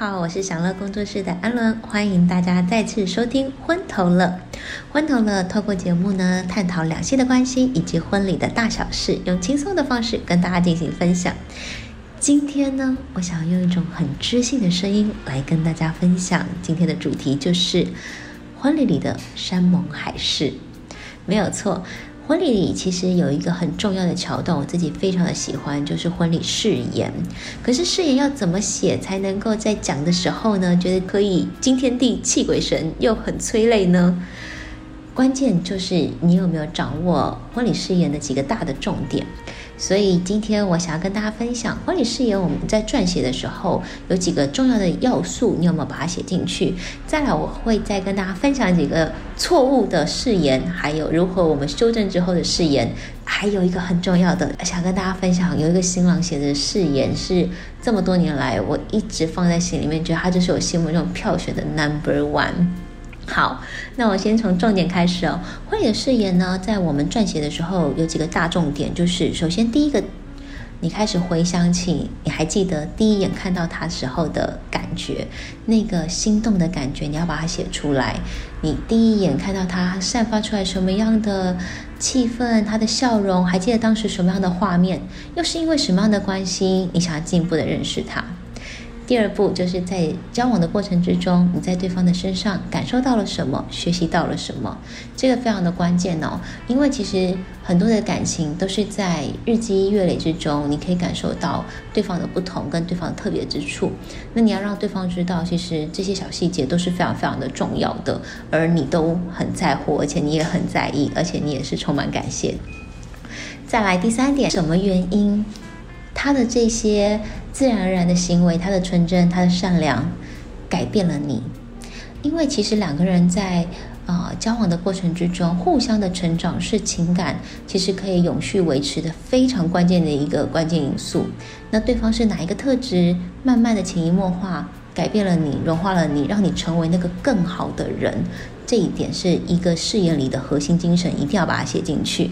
好，我是享乐工作室的安伦，欢迎大家再次收听《昏头了》。昏头了，透过节目呢，探讨两性的关系以及婚礼的大小事，用轻松的方式跟大家进行分享。今天呢，我想用一种很知性的声音来跟大家分享今天的主题，就是婚礼里的山盟海誓。没有错。婚礼里其实有一个很重要的桥段，我自己非常的喜欢，就是婚礼誓言。可是誓言要怎么写才能够在讲的时候呢，觉得可以惊天地泣鬼神又很催泪呢？关键就是你有没有掌握婚礼誓言的几个大的重点。所以今天我想要跟大家分享婚礼誓言，我们在撰写的时候有几个重要的要素，你有没有把它写进去？再来，我会再跟大家分享几个错误的誓言，还有如何我们修正之后的誓言。还有一个很重要的，想跟大家分享，有一个新郎写的誓言是这么多年来我一直放在心里面，觉得他就是我心目中票选的 number one。好，那我先从重点开始哦。婚礼的誓言呢，在我们撰写的时候有几个大重点，就是首先第一个，你开始回想起，你还记得第一眼看到他时候的感觉，那个心动的感觉，你要把它写出来。你第一眼看到他散发出来什么样的气氛，他的笑容，还记得当时什么样的画面，又是因为什么样的关系，你想要进一步的认识他。第二步就是在交往的过程之中，你在对方的身上感受到了什么，学习到了什么，这个非常的关键哦。因为其实很多的感情都是在日积月累之中，你可以感受到对方的不同跟对方的特别之处。那你要让对方知道，其实这些小细节都是非常非常的重要的，而你都很在乎，而且你也很在意，而且你也是充满感谢。再来第三点，什么原因？他的这些自然而然的行为，他的纯真，他的善良，改变了你。因为其实两个人在呃交往的过程之中，互相的成长是情感其实可以永续维持的非常关键的一个关键因素。那对方是哪一个特质，慢慢的潜移默化改变了你，融化了你，让你成为那个更好的人。这一点是一个誓言里的核心精神，一定要把它写进去。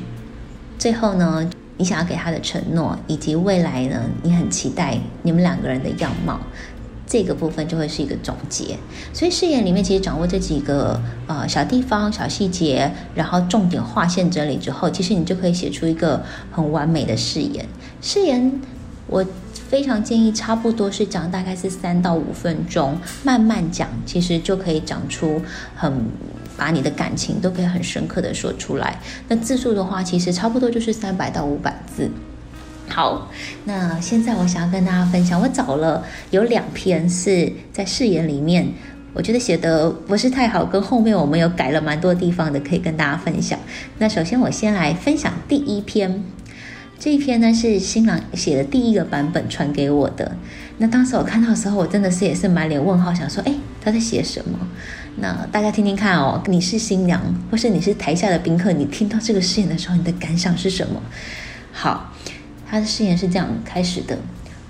最后呢？你想要给他的承诺，以及未来呢？你很期待你们两个人的样貌，这个部分就会是一个总结。所以誓言里面其实掌握这几个呃小地方、小细节，然后重点划线整理之后，其实你就可以写出一个很完美的誓言。誓言我非常建议，差不多是讲大概是三到五分钟，慢慢讲，其实就可以讲出很。把你的感情都可以很深刻的说出来。那字数的话，其实差不多就是三百到五百字。好，那现在我想要跟大家分享，我找了有两篇是在誓言里面，我觉得写的不是太好，跟后面我们有改了蛮多地方的，可以跟大家分享。那首先我先来分享第一篇，这一篇呢是新郎写的第一个版本传给我的。那当时我看到的时候，我真的是也是满脸问号，想说，哎，他在写什么？那大家听听看哦，你是新娘，或是你是台下的宾客，你听到这个誓言的时候，你的感想是什么？好，他的誓言是这样开始的：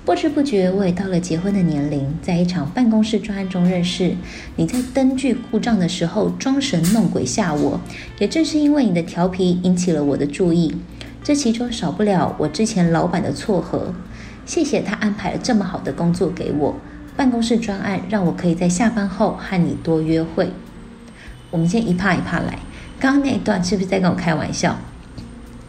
不知不觉我也到了结婚的年龄，在一场办公室专案中认识。你，在灯具故障的时候装神弄鬼吓我，也正是因为你的调皮引起了我的注意，这其中少不了我之前老板的撮合，谢谢他安排了这么好的工作给我。办公室专案让我可以在下班后和你多约会。我们先一趴一趴来。刚刚那一段是不是在跟我开玩笑？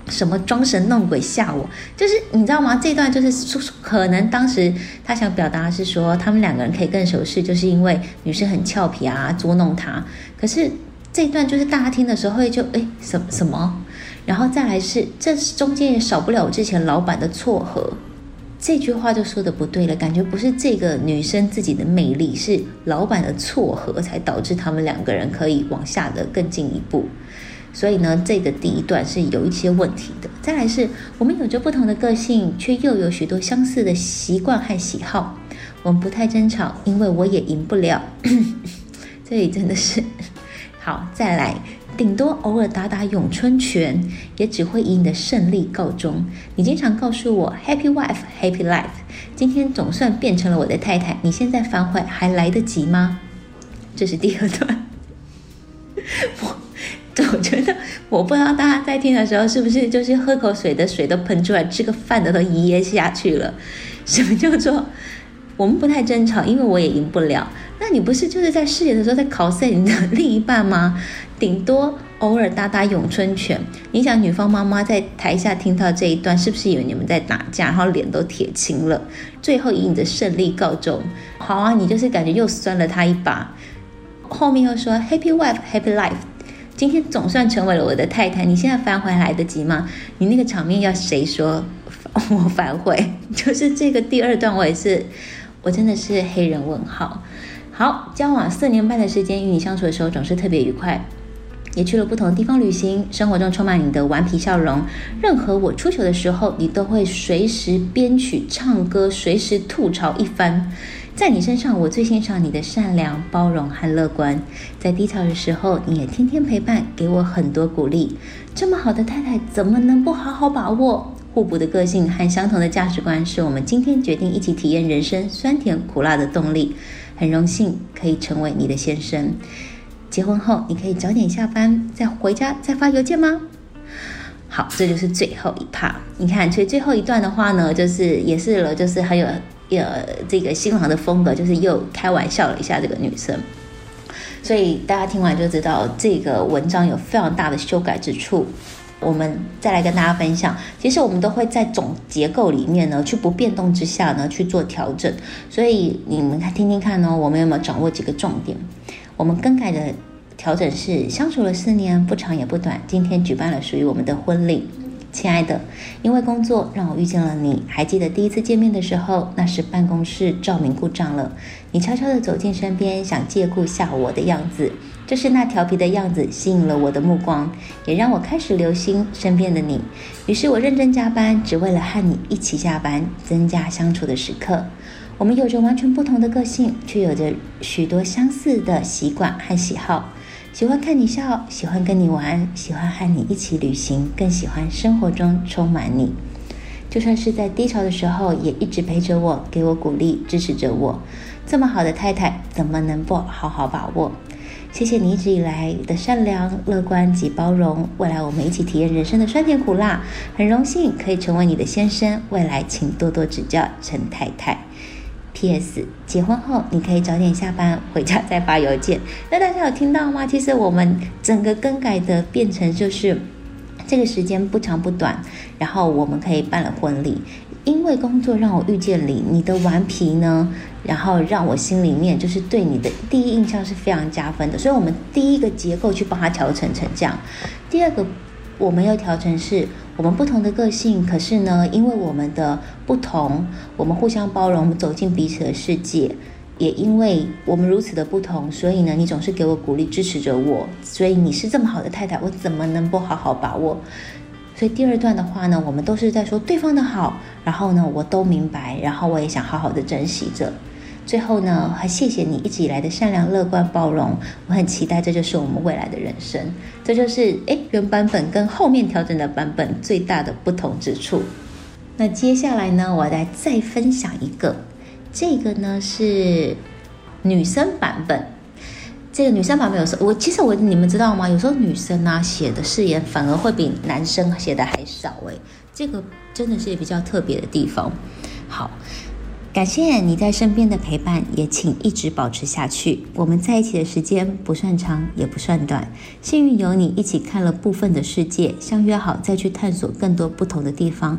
什么装神弄鬼吓我？就是你知道吗？这段就是，可能当时他想表达是说，他们两个人可以更熟识，就是因为女生很俏皮啊，捉弄他。可是这段就是大家听的时候就哎什什么？然后再来是这中间也少不了我之前老板的撮合。这句话就说的不对了，感觉不是这个女生自己的魅力，是老板的撮合才导致他们两个人可以往下的更进一步。所以呢，这个第一段是有一些问题的。再来是我们有着不同的个性，却又有许多相似的习惯和喜好。我们不太争吵，因为我也赢不了。这里真的是好，再来。顶多偶尔打打咏春拳，也只会以你的胜利告终。你经常告诉我 “Happy wife, happy life”，今天总算变成了我的太太。你现在反悔还来得及吗？这是第二段。我我觉得，我不知道大家在听的时候是不是就是喝口水的水都喷出来，吃个饭的都噎下去了。什么叫做我们不太争吵，因为我也赢不了。那你不是就是在试演的时候在考验你的另一半吗？顶多偶尔打打咏春拳。你想，女方妈妈在台下听到这一段，是不是以为你们在打架，然后脸都铁青了？最后以你的胜利告终。好啊，你就是感觉又酸了他一把。后面又说 Happy wife, happy life。今天总算成为了我的太太，你现在反悔来得及吗？你那个场面要谁说？我反悔，就是这个第二段，我也是，我真的是黑人问号。好，交往四年半的时间，与你相处的时候总是特别愉快，也去了不同的地方旅行，生活中充满你的顽皮笑容。任何我出糗的时候，你都会随时编曲唱歌，随时吐槽一番。在你身上，我最欣赏你的善良、包容和乐观。在低潮的时候，你也天天陪伴，给我很多鼓励。这么好的太太，怎么能不好好把握？互补的个性和相同的价值观，是我们今天决定一起体验人生酸甜苦辣的动力。很荣幸可以成为你的先生。结婚后，你可以早点下班，再回家再发邮件吗？好，这就是最后一趴。你看，所以最后一段的话呢，就是也是了，就是很有。呃，这个新郎的风格就是又开玩笑了一下这个女生，所以大家听完就知道这个文章有非常大的修改之处。我们再来跟大家分享，其实我们都会在总结构里面呢，去不变动之下呢去做调整。所以你们看听听看呢，我们有没有掌握几个重点？我们更改的调整是：相处了四年，不长也不短，今天举办了属于我们的婚礼。亲爱的，因为工作让我遇见了你。还记得第一次见面的时候，那时办公室照明故障了，你悄悄地走进身边，想借故吓我的样子。就是那调皮的样子吸引了我的目光，也让我开始留心身边的你。于是我认真加班，只为了和你一起下班，增加相处的时刻。我们有着完全不同的个性，却有着许多相似的习惯和喜好。喜欢看你笑，喜欢跟你玩，喜欢和你一起旅行，更喜欢生活中充满你。就算是在低潮的时候，也一直陪着我，给我鼓励，支持着我。这么好的太太，怎么能不好好把握？谢谢你一直以来的善良、乐观及包容。未来我们一起体验人生的酸甜苦辣，很荣幸可以成为你的先生。未来请多多指教，陈太太。P.S. 结婚后，你可以早点下班，回家再发邮件。那大家有听到吗？其实我们整个更改的变成就是这个时间不长不短，然后我们可以办了婚礼。因为工作让我遇见你，你的顽皮呢，然后让我心里面就是对你的第一印象是非常加分的。所以，我们第一个结构去帮他调成成这样，第二个。我们要调成是我们不同的个性，可是呢，因为我们的不同，我们互相包容，我们走进彼此的世界。也因为我们如此的不同，所以呢，你总是给我鼓励，支持着我。所以你是这么好的太太，我怎么能不好好把握？所以第二段的话呢，我们都是在说对方的好，然后呢，我都明白，然后我也想好好的珍惜着。最后呢，还谢谢你一直以来的善良、乐观、包容，我很期待这就是我们未来的人生。这就是诶原版本跟后面调整的版本最大的不同之处。那接下来呢，我来再分享一个，这个呢是女生版本。这个女生版本有时候我其实我你们知道吗？有时候女生啊写的誓言反而会比男生写的还少诶，这个真的是比较特别的地方。好。感谢你在身边的陪伴，也请一直保持下去。我们在一起的时间不算长，也不算短。幸运有你一起看了部分的世界，相约好再去探索更多不同的地方。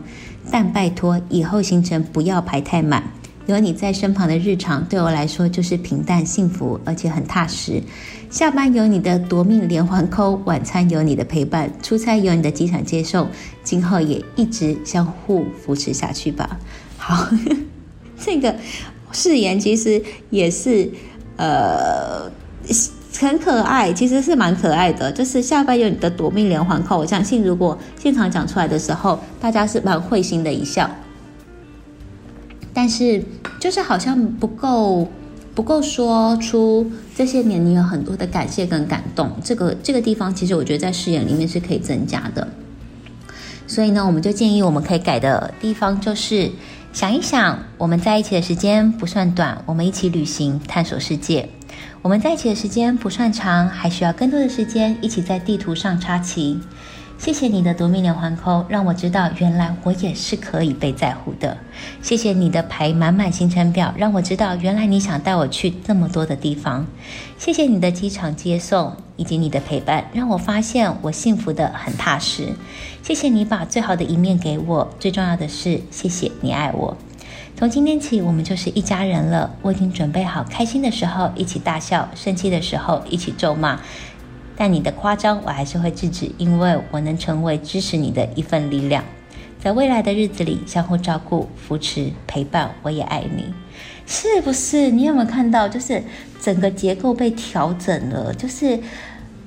但拜托，以后行程不要排太满。有你在身旁的日常，对我来说就是平淡幸福，而且很踏实。下班有你的夺命连环扣，晚餐有你的陪伴，出差有你的机场接送。今后也一直相互扶持下去吧。好。这个誓言其实也是，呃，很可爱，其实是蛮可爱的。就是下班有你的夺命连环扣，我相信如果现场讲出来的时候，大家是蛮会心的一笑。但是就是好像不够，不够说出这些年你有很多的感谢跟感动。这个这个地方，其实我觉得在誓言里面是可以增加的。所以呢，我们就建议我们可以改的地方就是。想一想，我们在一起的时间不算短，我们一起旅行探索世界；我们在一起的时间不算长，还需要更多的时间一起在地图上插旗。谢谢你的夺命连环扣，让我知道原来我也是可以被在乎的。谢谢你的排满满行程表，让我知道原来你想带我去这么多的地方。谢谢你的机场接送以及你的陪伴，让我发现我幸福的很踏实。谢谢你把最好的一面给我，最重要的是谢谢你爱我。从今天起，我们就是一家人了。我已经准备好，开心的时候一起大笑，生气的时候一起咒骂。但你的夸张，我还是会制止，因为我能成为支持你的一份力量。在未来的日子里，相互照顾、扶持、陪伴，我也爱你，是不是？你有没有看到，就是整个结构被调整了？就是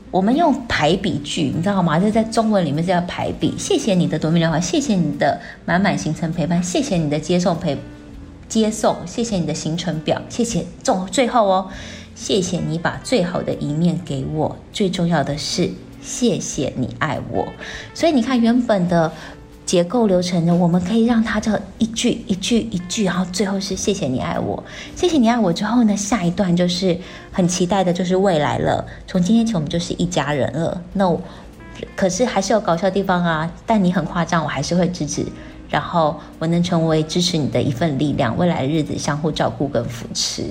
我们用排比句，你知道吗？就在中文里面是要排比。谢谢你的夺命连环，谢谢你的满满行程陪伴，谢谢你的接送陪接送，谢谢你的行程表，谢谢。最最后哦。谢谢你把最好的一面给我，最重要的是谢谢你爱我。所以你看，原本的结构流程呢，我们可以让它这一句一句一句，然后最后是谢谢你爱我，谢谢你爱我之后呢，下一段就是很期待的，就是未来了。从今天起，我们就是一家人了。那可是还是有搞笑地方啊，但你很夸张，我还是会制止。然后我能成为支持你的一份力量，未来的日子相互照顾跟扶持。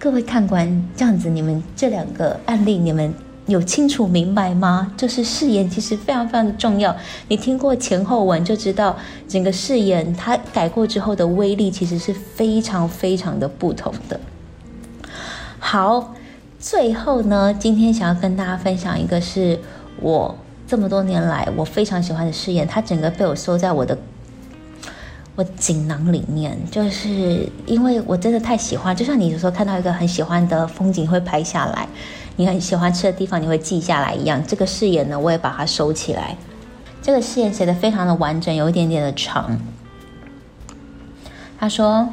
各位看官，这样子，你们这两个案例，你们有清楚明白吗？就是誓言其实非常非常的重要。你听过前后文就知道，整个誓言它改过之后的威力其实是非常非常的不同的。好，最后呢，今天想要跟大家分享一个是我这么多年来我非常喜欢的誓言，它整个被我收在我的。我锦囊里面，就是因为我真的太喜欢，就像你有时候看到一个很喜欢的风景会拍下来，你很喜欢吃的地方你会记下来一样。这个誓言呢，我也把它收起来。这个誓言写的非常的完整，有一点点的长。他说：“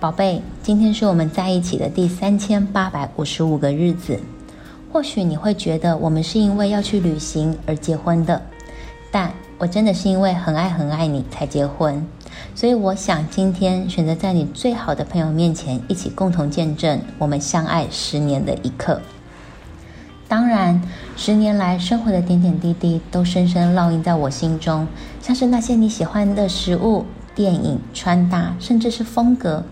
宝贝，今天是我们在一起的第三千八百五十五个日子。或许你会觉得我们是因为要去旅行而结婚的，但我真的是因为很爱很爱你才结婚。”所以，我想今天选择在你最好的朋友面前，一起共同见证我们相爱十年的一刻。当然，十年来生活的点点滴滴都深深烙印在我心中，像是那些你喜欢的食物、电影、穿搭，甚至是风格。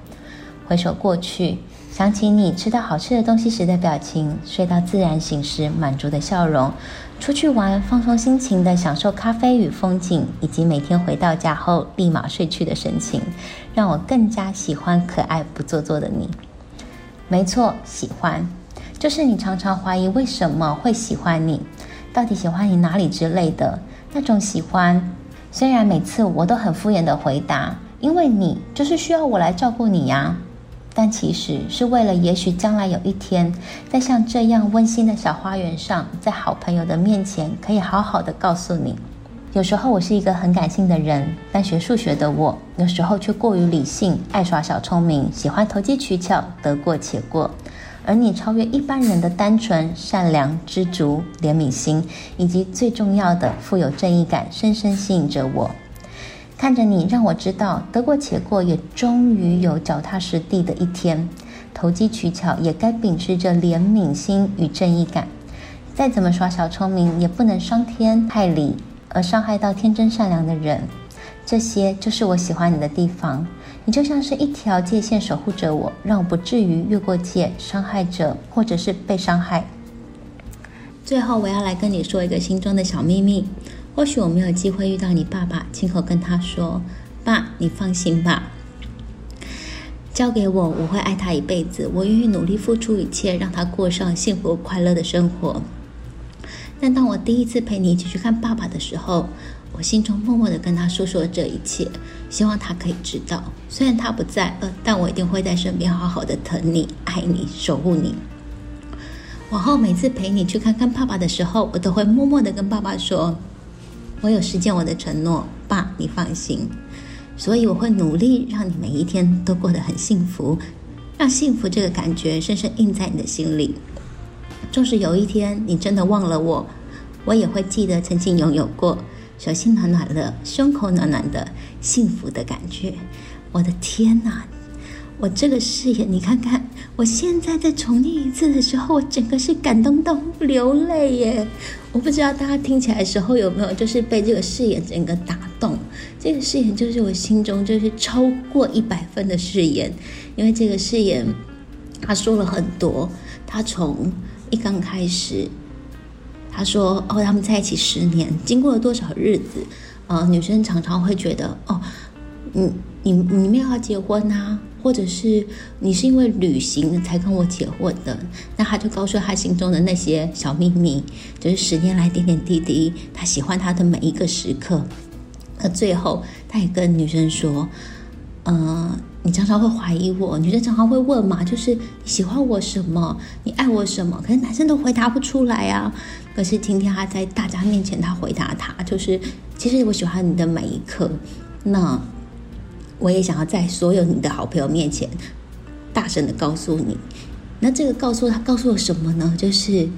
回首过去，想起你吃到好吃的东西时的表情，睡到自然醒时满足的笑容。出去玩，放松心情的享受咖啡与风景，以及每天回到家后立马睡去的神情，让我更加喜欢可爱不做作的你。没错，喜欢，就是你常常怀疑为什么会喜欢你，到底喜欢你哪里之类的那种喜欢。虽然每次我都很敷衍的回答，因为你就是需要我来照顾你呀。但其实是为了，也许将来有一天，在像这样温馨的小花园上，在好朋友的面前，可以好好的告诉你。有时候我是一个很感性的人，但学数学的我，有时候却过于理性，爱耍小聪明，喜欢投机取巧，得过且过。而你超越一般人的单纯、善良、知足、怜悯心，以及最重要的富有正义感，深深吸引着我。看着你，让我知道得过且过，也终于有脚踏实地的一天。投机取巧也该秉持着怜悯心与正义感。再怎么耍小聪明，也不能伤天害理，而伤害到天真善良的人。这些就是我喜欢你的地方。你就像是一条界限，守护着我，让我不至于越过界，伤害者或者是被伤害。最后，我要来跟你说一个心中的小秘密。或许我没有机会遇到你爸爸，亲口跟他说：“爸，你放心吧，交给我，我会爱他一辈子。我愿意努力付出一切，让他过上幸福快乐的生活。”但当我第一次陪你一起去看爸爸的时候，我心中默默的跟他说说这一切，希望他可以知道，虽然他不在了，但我一定会在身边好好的疼你、爱你、守护你。往后每次陪你去看看爸爸的时候，我都会默默的跟爸爸说。我有实践我的承诺，爸，你放心。所以我会努力让你每一天都过得很幸福，让幸福这个感觉深深印在你的心里。纵使有一天你真的忘了我，我也会记得曾经拥有过手心暖暖的、胸口暖暖的幸福的感觉。我的天哪！我这个誓言，你看看，我现在再重念一次的时候，我整个是感动到流泪耶！我不知道大家听起来时候有没有，就是被这个誓言整个打动。这个誓言就是我心中就是超过一百分的誓言，因为这个誓言他说了很多，他从一刚开始，他说哦，他们在一起十年，经过了多少日子？呃，女生常常会觉得哦，你你你们要结婚啊？或者是你是因为旅行才跟我结婚的，那他就告诉他心中的那些小秘密，就是十年来点点滴滴，他喜欢他的每一个时刻。那最后他也跟女生说：“嗯，你常常会怀疑我，女生常常会问嘛，就是你喜欢我什么，你爱我什么？可是男生都回答不出来啊。可是今天他在大家面前，他回答他，就是其实我喜欢你的每一刻。那。”我也想要在所有你的好朋友面前，大声的告诉你，那这个告诉他告诉我什么呢？就是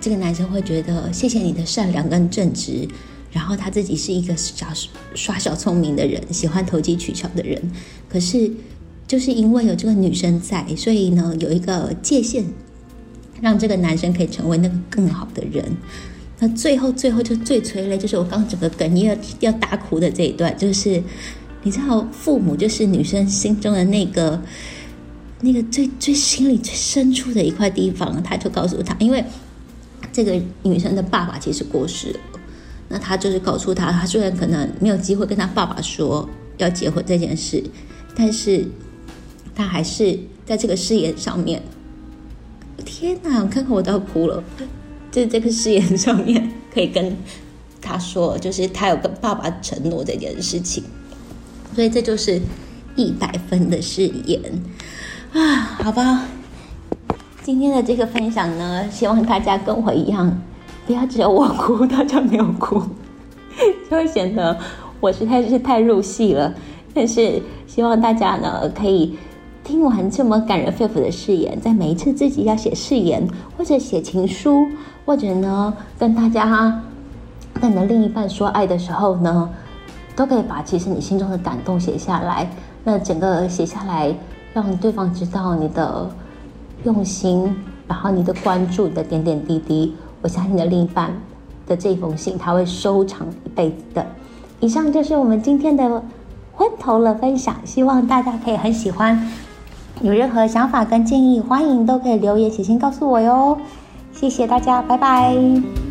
这个男生会觉得谢谢你的善良跟正直，然后他自己是一个小耍小聪明的人，喜欢投机取巧的人。可是就是因为有这个女生在，所以呢有一个界限，让这个男生可以成为那个更好的人。那最后最后就最催泪，就是我刚整个哽咽要大哭的这一段，就是。你知道，父母就是女生心中的那个、那个最最心里最深处的一块地方。他就告诉他，因为这个女生的爸爸其实过世了，那他就是告诉他，他虽然可能没有机会跟他爸爸说要结婚这件事，但是他还是在这个誓言上面。天哪，我看看我都要哭了。在这个誓言上面，可以跟他说，就是他有跟爸爸承诺这件事情。所以这就是一百分的誓言啊！好吧，今天的这个分享呢，希望大家跟我一样，不要只有我哭，大家没有哭，就会显得我实在是太入戏了。但是希望大家呢，可以听完这么感人肺腑的誓言，在每一次自己要写誓言，或者写情书，或者呢跟大家跟你的另一半说爱的时候呢。都可以把其实你心中的感动写下来，那整个写下来，让对方知道你的用心，然后你的关注的点点滴滴。我相信你的另一半的这封信，他会收藏一辈子的。以上就是我们今天的昏头了分享，希望大家可以很喜欢。有任何想法跟建议，欢迎都可以留言写信告诉我哟。谢谢大家，拜拜。